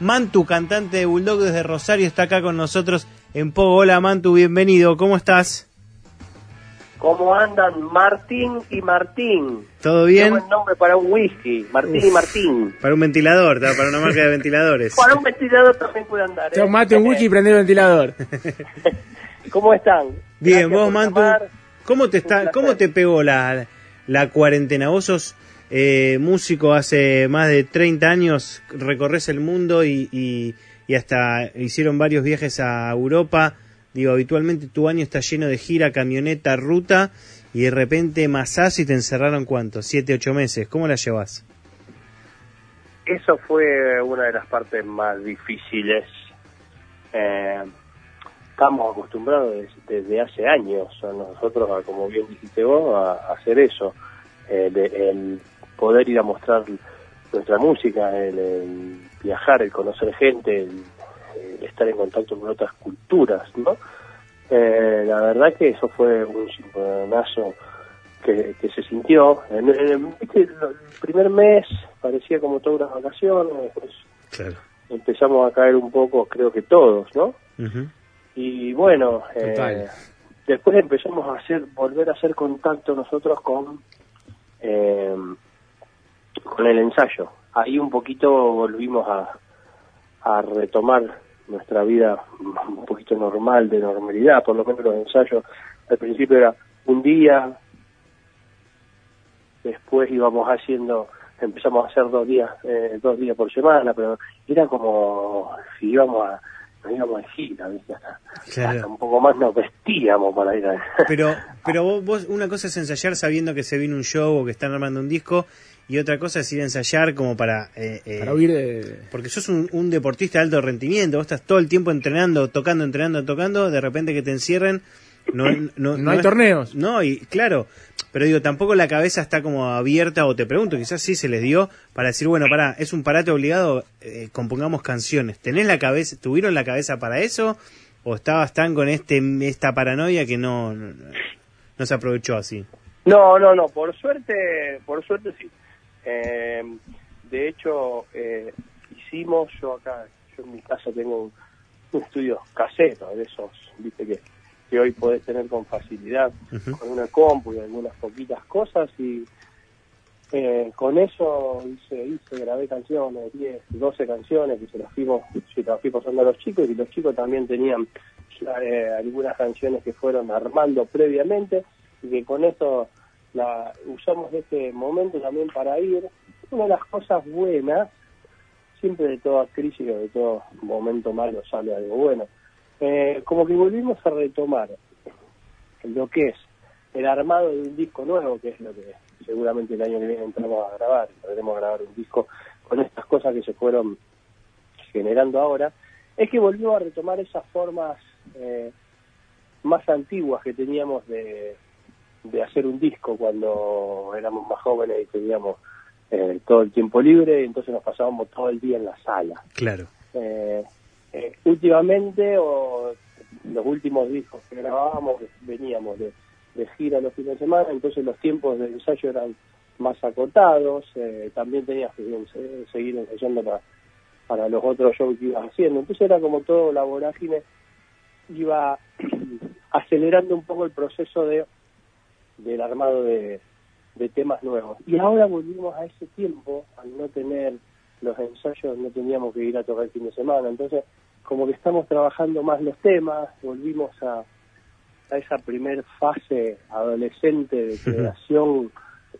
Mantu, cantante de Bulldog desde Rosario, está acá con nosotros en Pogo. Hola Mantu, bienvenido, ¿cómo estás? ¿Cómo andan Martín y Martín? ¿Todo bien? Qué buen nombre para un whisky, Martín y Martín. Para un ventilador, ¿tá? para una marca de ventiladores. Para un ventilador también puede andar. ¿eh? Tomate un whisky y prende el ventilador. ¿Cómo están? Bien, Gracias vos Mantu, llamar. ¿cómo te está, cómo te pegó la, la cuarentena? Vos sos eh, músico hace más de 30 años, recorres el mundo y, y, hasta hicieron varios viajes a Europa. Digo, habitualmente tu año está lleno de gira, camioneta, ruta y de repente masás y te encerraron cuánto, siete, ocho meses. ¿Cómo la llevas? Eso fue una de las partes más difíciles. Eh, estamos acostumbrados des- desde hace años nosotros, como bien dijiste vos, a, hacer eso. El, el poder ir a mostrar nuestra música, el, el viajar, el conocer gente, el, el estar en contacto con otras culturas, ¿no? Eh, la verdad que eso fue un cimbronazo que, que se sintió. En, el primer mes parecía como todas las vacaciones, después Claro. empezamos a caer un poco, creo que todos, ¿no? Y bueno, eh, después empezamos a hacer, volver a hacer contacto nosotros con, eh, con el ensayo. Ahí un poquito volvimos a, a retomar nuestra vida un poquito normal, de normalidad, por lo menos los ensayos. Al principio era un día, después íbamos haciendo, empezamos a hacer dos días, eh, dos días por semana, pero era como si íbamos a, nos íbamos de gira, ¿viste? Hasta, Claro. hasta un poco más nos vestíamos para ir a... Pero, pero vos, vos- una cosa es ensayar sabiendo que se viene un show o que están armando un disco y otra cosa es ir a ensayar como para... eh, eh, Para huir de... Porque sos un, un deportista de alto rendimiento, vos estás todo el tiempo entrenando, tocando, entrenando, tocando, de repente que te encierren, no, no, No hay es- torneos. No, y claro, pero digo, tampoco la cabeza está como abierta, o te pregunto, quizás sí se les dio, para decir, bueno, pará, es un parate obligado, eh, compongamos canciones. ¿Tenés la cabeza, tuvieron la cabeza para eso? ¿O estabas tan con este esta paranoia que no, no, no se aprovechó así? No, no, no, por suerte, por suerte sí. Eh, de hecho, eh, hicimos, yo acá, yo en mi casa tengo un, un estudio casero, de esos, viste, que, que hoy podés tener con facilidad, con una compu y algunas poquitas cosas, y eh, con eso hice, hice, grabé canciones, 10, 12 canciones, que se las fuimos, se las fui pasando a los chicos, y los chicos también tenían eh, algunas canciones que fueron armando previamente, y que con esto la usamos este momento también para ir. Una de las cosas buenas, siempre de toda crisis o de todo momento malo sale algo bueno, eh, como que volvimos a retomar lo que es el armado de un disco nuevo, que es lo que seguramente el año que viene entramos a grabar, podremos grabar un disco con estas cosas que se fueron generando ahora, es que volvió a retomar esas formas eh, más antiguas que teníamos de, de hacer un disco cuando éramos más jóvenes y teníamos eh, todo el tiempo libre, y entonces nos pasábamos todo el día en la sala. Claro. Eh, eh, últimamente, o los últimos discos que grabábamos, veníamos de, de gira los fines de semana, entonces los tiempos de ensayo eran más acotados, eh, también tenías que seguir ensayando para, para los otros shows que ibas haciendo, entonces era como todo la vorágine, iba acelerando un poco el proceso de del armado de, de temas nuevos. Y ahora volvimos a ese tiempo, al no tener los ensayos, no teníamos que ir a tocar el fin de semana, entonces como que estamos trabajando más los temas, volvimos a, a esa primer fase adolescente de creación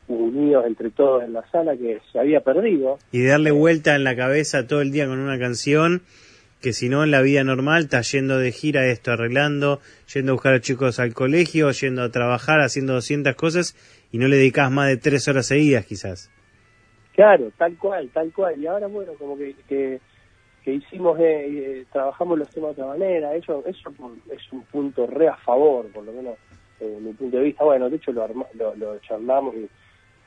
unidos entre todos en la sala que se había perdido. Y darle vuelta en la cabeza todo el día con una canción que si no en la vida normal estás yendo de gira esto, arreglando, yendo a buscar a los chicos al colegio, yendo a trabajar, haciendo 200 cosas y no le dedicas más de tres horas seguidas quizás. Claro, tal cual, tal cual. Y ahora, bueno, como que, que, hicimos, eh, eh, trabajamos los temas de otra manera, eso, eso es un punto re a favor, por lo menos desde mi punto de vista. Bueno, de hecho lo, arma, lo, lo charlamos y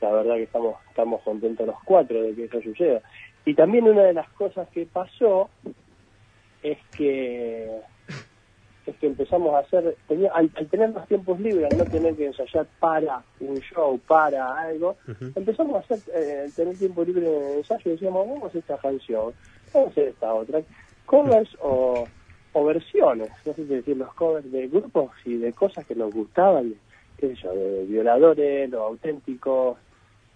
la verdad que estamos, estamos contentos los cuatro de que eso suceda. Y también una de las cosas que pasó es que es que empezamos a hacer, tenía, al, al, tener los tiempos libres, al no tener que ensayar para un show, para algo, uh -huh. empezamos a hacer, eh, tener tiempo libre en el ensayo y decíamos, vamos a hacer esta canción. vamos a hacer esta otra. Covers o, o versiones, no sé si decir los covers de grupos y de cosas que nos gustaban, qué sé yo, de violadores, los auténticos,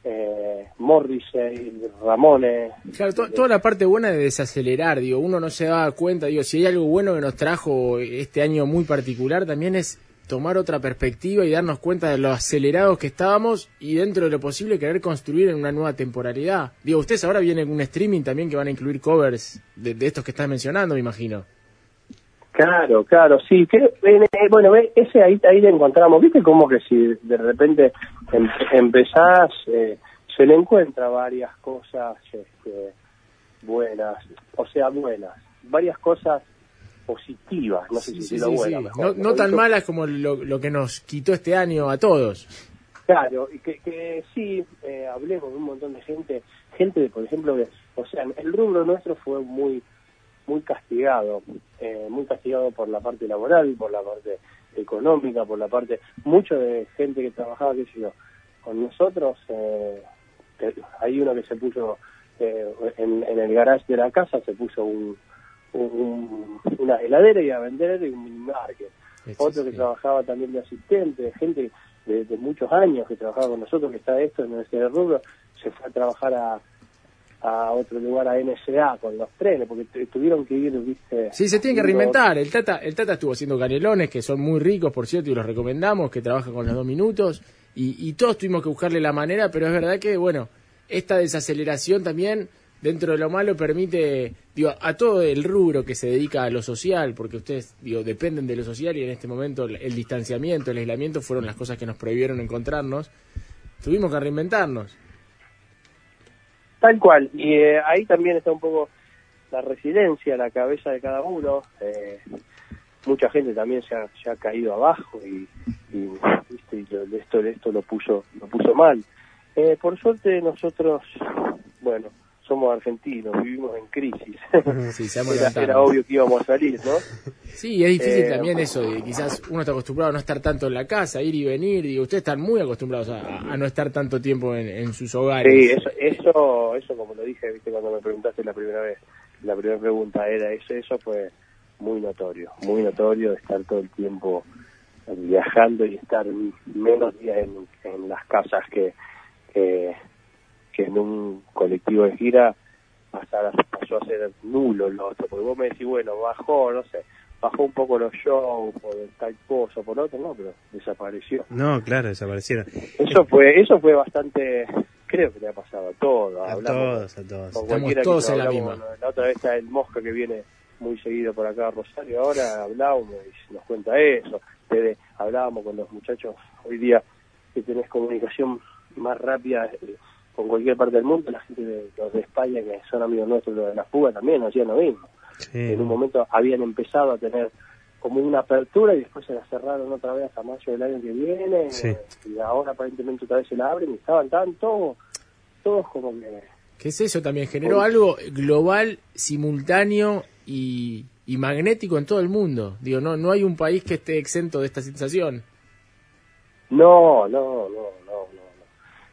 eh, Morrissey, Ramones. Claro, to- toda la parte buena de desacelerar, digo, uno no se da cuenta, digo, si hay algo bueno que nos trajo este año muy particular, también es tomar otra perspectiva y darnos cuenta de lo acelerados que estábamos y dentro de lo posible querer construir en una nueva temporalidad. Digo, ustedes ahora vienen un streaming también que van a incluir covers de, de estos que estás mencionando, me imagino. Claro, claro, sí. Que, eh, bueno, ese ahí, ahí le encontramos. ¿Viste como que si de repente em- empezás, eh, se le encuentra varias cosas este, buenas, o sea, buenas, varias cosas positivas, no sé Sí, si sí, decirlo sí, mejor, No, no tan malas como lo, lo que nos quitó este año a todos. Claro, y que, que sí, eh, hablemos de un montón de gente, gente, por ejemplo, que, o sea, el rubro nuestro fue muy muy castigado, eh, muy castigado por la parte laboral, por la parte económica, por la parte, mucho de gente que trabajaba, qué sé yo, con nosotros, eh, que- hay uno que se puso eh, en, en el garage de la casa, se puso un, un- una heladera y a vender y un minimarket otro que trabajaba también de asistente, gente de, de muchos años que trabajaba con nosotros, que está esto en este rubro, se fue a trabajar a, a otro lugar, a NSA, con los trenes, porque tu- tuvieron que ir, viste... Sí, se tiene que reinventar. El Tata, el Tata estuvo haciendo canelones, que son muy ricos, por cierto, y los recomendamos, que trabajan con los dos minutos. Y, y todos tuvimos que buscarle la manera, pero es verdad que, bueno, esta desaceleración también, dentro de lo malo, permite, digo, a todo el rubro que se dedica a lo social, porque ustedes, digo, dependen de lo social y en este momento el, el distanciamiento, el aislamiento fueron las cosas que nos prohibieron encontrarnos. Tuvimos que reinventarnos. Tal cual, y eh, ahí también está un poco la residencia, la cabeza de cada uno. eh, mucha gente también se ha, caído abajo y, y, y lo- esto, esto lo puso lo puso mal. Eh, por suerte nosotros, bueno, somos argentinos, vivimos en crisis. Sí, era, era obvio que íbamos a salir, ¿no? Sí, es difícil Eh, también eso, de quizás uno está acostumbrado a no estar tanto en la casa, ir y venir, digo, ustedes están muy acostumbrados a, a no estar tanto tiempo en, en sus hogares. Sí, eso, eso, eso como lo dije, viste, cuando me preguntaste la primera vez, la primera pregunta era eso, eso fue muy notorio, muy notorio de estar todo el tiempo viajando y estar menos días en, en las casas que, que, que en un colectivo de gira pasar, pasó a ser nulo lo otro, porque vos me decís, bueno, bajó, no sé, bajó un poco los shows por tal cosa o por otro, no, pero desapareció. No, claro, desaparecieron. Eso fue, eso fue bastante, creo que le ha pasado a todos. A hablamos todos, a todos. Estamos todos en la misma. La otra vez está el Mosca que viene muy seguido por acá a Rosario, ahora hablábamos y nos cuenta eso. Desde- hablábamos con los muchachos hoy día que tenés comunicación más rápida eh, con cualquier parte del mundo, la gente de, los de España que son amigos nuestros, los de la fuga también hacían lo mismo. Sí. En un momento habían empezado a tener como una apertura y después se la cerraron otra vez hasta mayo del año que viene Sí. y ahora aparentemente otra vez se la abren y estaban tan todos todos como que ¿Qué es eso también? Generó algo global, simultáneo y, y magnético en todo el mundo. Digo, no, no hay un país que esté exento de esta sensación. no no no no no, no.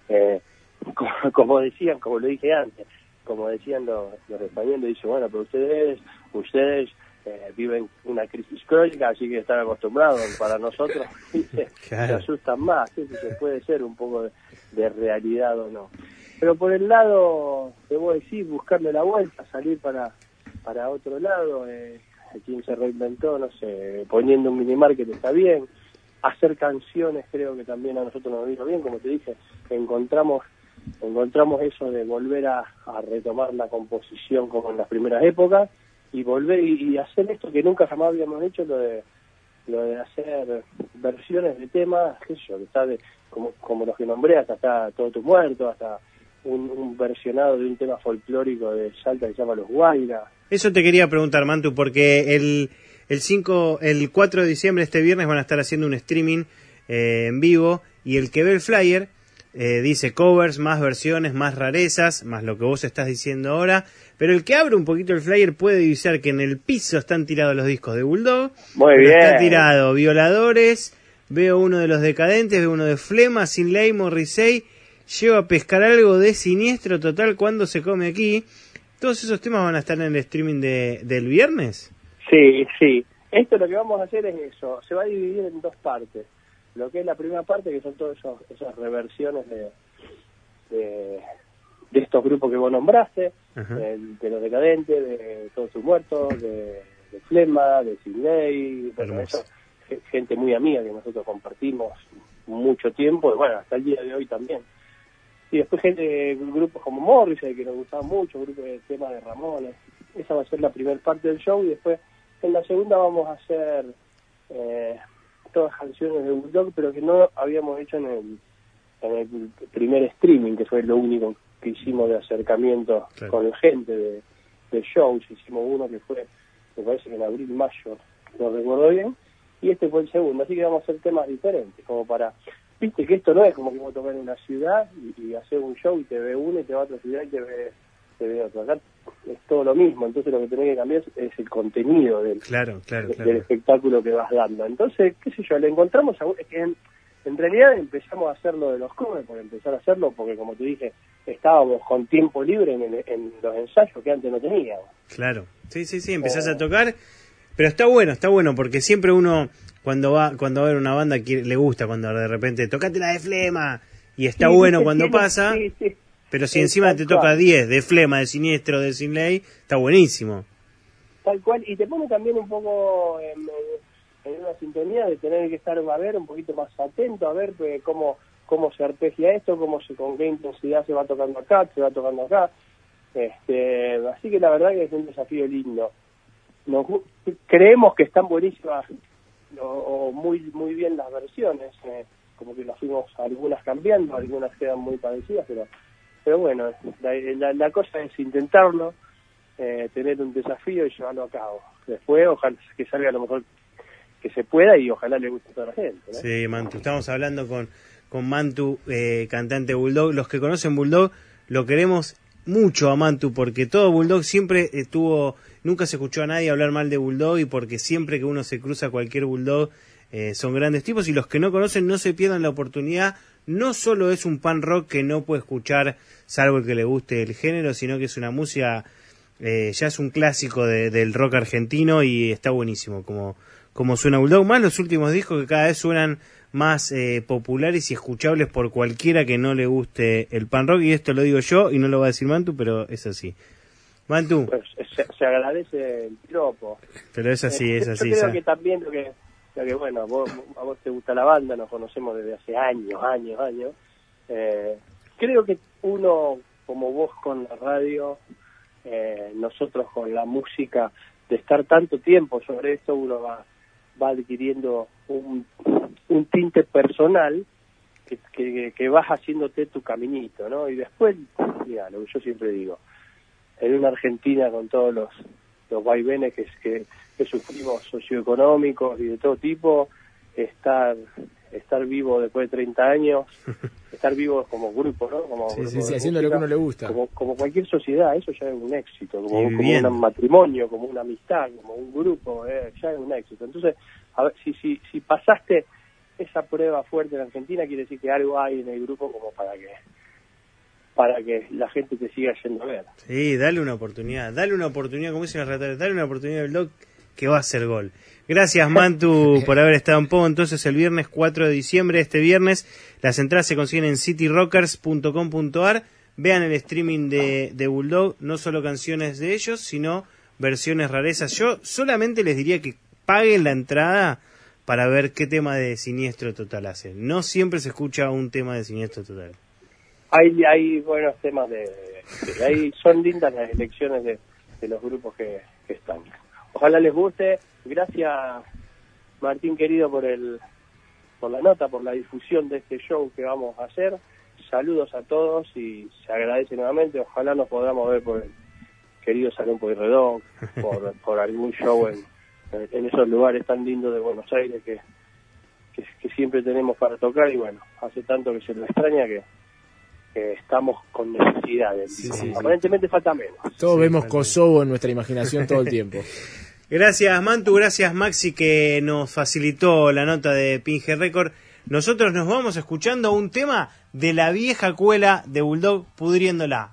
Eh, como, como decían como lo dije antes como decían los, los españoles dicen bueno pero ustedes ustedes eh, viven una crisis crónica así que están acostumbrados para nosotros. Claro. se asustan más ¿sí? se puede ser un poco de, de realidad o no pero por el lado debo decir buscarle la vuelta salir para para otro lado eh, quien se reinventó no sé poniendo un minimarket está bien hacer canciones creo que también a nosotros nos vino bien como te dije encontramos encontramos eso de volver a, retomar la composición como en las primeras épocas y volver y, hacer esto que nunca jamás habíamos hecho lo de lo de hacer versiones de temas qué yo que está de, como como los que nombré hasta está todo tu muerto hasta un, un versionado de un tema folclórico de Salta que se llama Los Guairas. Eso te quería preguntar, Mantu, porque el, el 5, el 4 de diciembre, este viernes, van a estar haciendo un streaming eh, en vivo y el que ve el flyer eh, dice covers, más versiones, más rarezas, más lo que vos estás diciendo ahora, pero el que abre un poquito el flyer puede divisar que en el piso están tirados los discos de Bulldog, Muy bien. está tirado Violadores, veo uno de los decadentes, veo uno de Flema, Sin Ley, Morrissey, llevo a pescar algo de siniestro total cuando se come aquí, ¿Todos esos temas van a estar en el streaming de, del viernes? Sí, sí. Esto lo que vamos a hacer es eso. Se va a dividir en dos partes. Lo que es la primera parte, que son todas esas reversiones de, de, estos grupos que vos nombraste, de, los decadentes, de todos sus muertos, de, Flema, de Sidney, gente muy amiga que nosotros compartimos mucho tiempo, y bueno, hasta el día de hoy también. Y después gente, grupos como Morris, que nos gustaban mucho, grupos de tema de Ramones. Esa va a ser la primera parte del show y después en la segunda vamos a hacer eh, todas canciones de Bulldog, pero que no habíamos hecho en el, en el primer streaming, que fue lo único que hicimos de acercamiento con la gente de, de shows. Hicimos uno que fue, me parece que en abril, mayo, no recuerdo bien, y este fue el segundo. Así que vamos a hacer temas diferentes, como para viste que esto no es como que vos tocar en una ciudad y, hacer un show y te ve uno y te va a otra ciudad y te ve, te ve otro. Acá es todo lo mismo, entonces lo que tenés que cambiar es, el contenido del, claro, claro, del espectáculo que vas dando. Entonces, qué sé yo, le encontramos a... En, en realidad empezamos a hacerlo de los covers, por empezar a hacerlo, porque como te dije, estábamos con tiempo libre en, los ensayos que antes no teníamos. Claro, sí, sí, sí, empezás a eh. tocar, pero está bueno, está bueno, porque siempre uno cuando va cuando va a ver una banda le gusta cuando de repente tocate la de flema y está bueno cuando pasa pero si encima te toca 10 de flema de siniestro de sin ley está buenísimo. Tal cual. Y te pone también un poco en, una sintonía de tener que estar a ver un poquito más atento a ver pues, cómo cómo se arpegia esto cómo se con qué intensidad se va tocando acá se va tocando acá. Este así que la verdad que es un desafío lindo. Nos, creemos que están buenísimas o, muy muy bien las versiones, eh, como que las fuimos algunas cambiando, algunas quedan muy parecidas, pero pero bueno, la, cosa es intentarlo, eh, tener un desafío y llevarlo a cabo. Después, ojalá que salga lo mejor que se pueda y ojalá le guste a toda la gente. Sí, Mantu, estamos hablando con, con Mantu, eh, cantante Bulldog. Los que conocen Bulldog lo queremos mucho a Mantu porque todo Bulldog siempre estuvo, nunca se escuchó a nadie hablar mal de Bulldog y porque siempre que uno se cruza cualquier Bulldog eh, son grandes tipos y los que no conocen no se pierdan la oportunidad. No solo es un pan rock que no puede escuchar salvo el que le guste el género, sino que es una música, eh, ya es un clásico del rock argentino y está buenísimo como, como suena Bulldog. Más los últimos discos que cada vez suenan más eh, populares y escuchables por cualquiera que no le guste el pan rock. Y esto lo digo yo y no lo va a decir Mantu, pero es así. Mantu. Pues, se, agradece el tropo. Pero es así, es así. Yo creo que también lo que, que bueno, a vos, te gusta la banda, nos conocemos desde hace años, años, años. Eh, creo que uno, como vos con la radio, eh, nosotros con la música, de estar tanto tiempo sobre esto, uno va, va adquiriendo un, un tinte personal que, que, vas haciéndote tu caminito, ¿no? Y después, mira, lo que yo siempre digo, en una Argentina con todos los, los vaivenes que, que, que sufrimos socioeconómicos y de todo tipo, estar estar vivo después de 30 años, estar vivo como grupo, ¿no? Como haciendo lo que uno le gusta. Como, como cualquier sociedad, eso ya es un éxito, como, un matrimonio, como una amistad, como un grupo, eh, ya es un éxito. Entonces, a ver, si, si, si pasaste esa prueba fuerte en Argentina, quiere decir que algo hay en el grupo como para que para que la gente te siga yendo a ver. Sí, dale una oportunidad, dale una oportunidad, como dicen las dale una oportunidad al blog que va a ser gol. Gracias Mantu por haber estado en poco entonces el viernes 4 de diciembre, este viernes, las entradas se consiguen en cityrockers.com.ar, vean el streaming de, de Bulldog, no solo canciones de ellos, sino versiones rarezas. Yo solamente les diría que paguen la entrada para ver qué tema de siniestro total hacen. No siempre se escucha un tema de siniestro total. Hay, hay buenos temas de, son lindas las elecciones de, los grupos que, están. Ojalá les guste. Gracias Martín querido por el por la nota, por la difusión de este show que vamos a hacer. Saludos a todos y se agradece nuevamente. Ojalá nos podamos ver por el querido Salón Pueyrredón, por, por algún show en, en esos lugares tan lindos de Buenos Aires que, que, siempre tenemos para tocar y bueno, hace tanto que se lo extraña que, estamos con necesidades. Aparentemente falta menos. Todos vemos Kosovo en nuestra imaginación todo el tiempo. Gracias Mantu, gracias Maxi que nos facilitó la nota de Pinge Record. Nosotros nos vamos escuchando un tema de la vieja cuela de Bulldog pudriéndola.